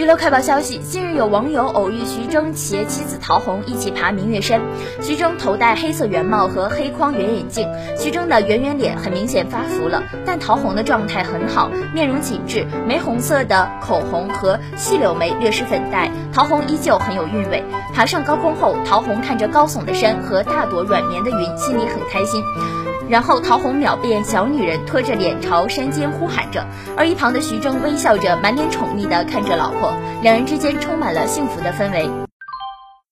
娱乐快报消息：近日有网友偶遇徐峥携妻子陶虹一起爬明月山。徐峥头戴黑色圆帽和黑框圆眼镜，徐峥的圆圆脸很明显发福了，但陶虹的状态很好，面容紧致，玫红色的口红和细柳眉略施粉黛，陶虹依旧很有韵味。爬上高空后，陶虹看着高耸的山和大朵软绵的云，心里很开心。然后陶虹秒变小女人，拖着脸朝山间呼喊着，而一旁的徐峥微笑着，满脸宠溺地看着老婆，两人之间充满了幸福的氛围。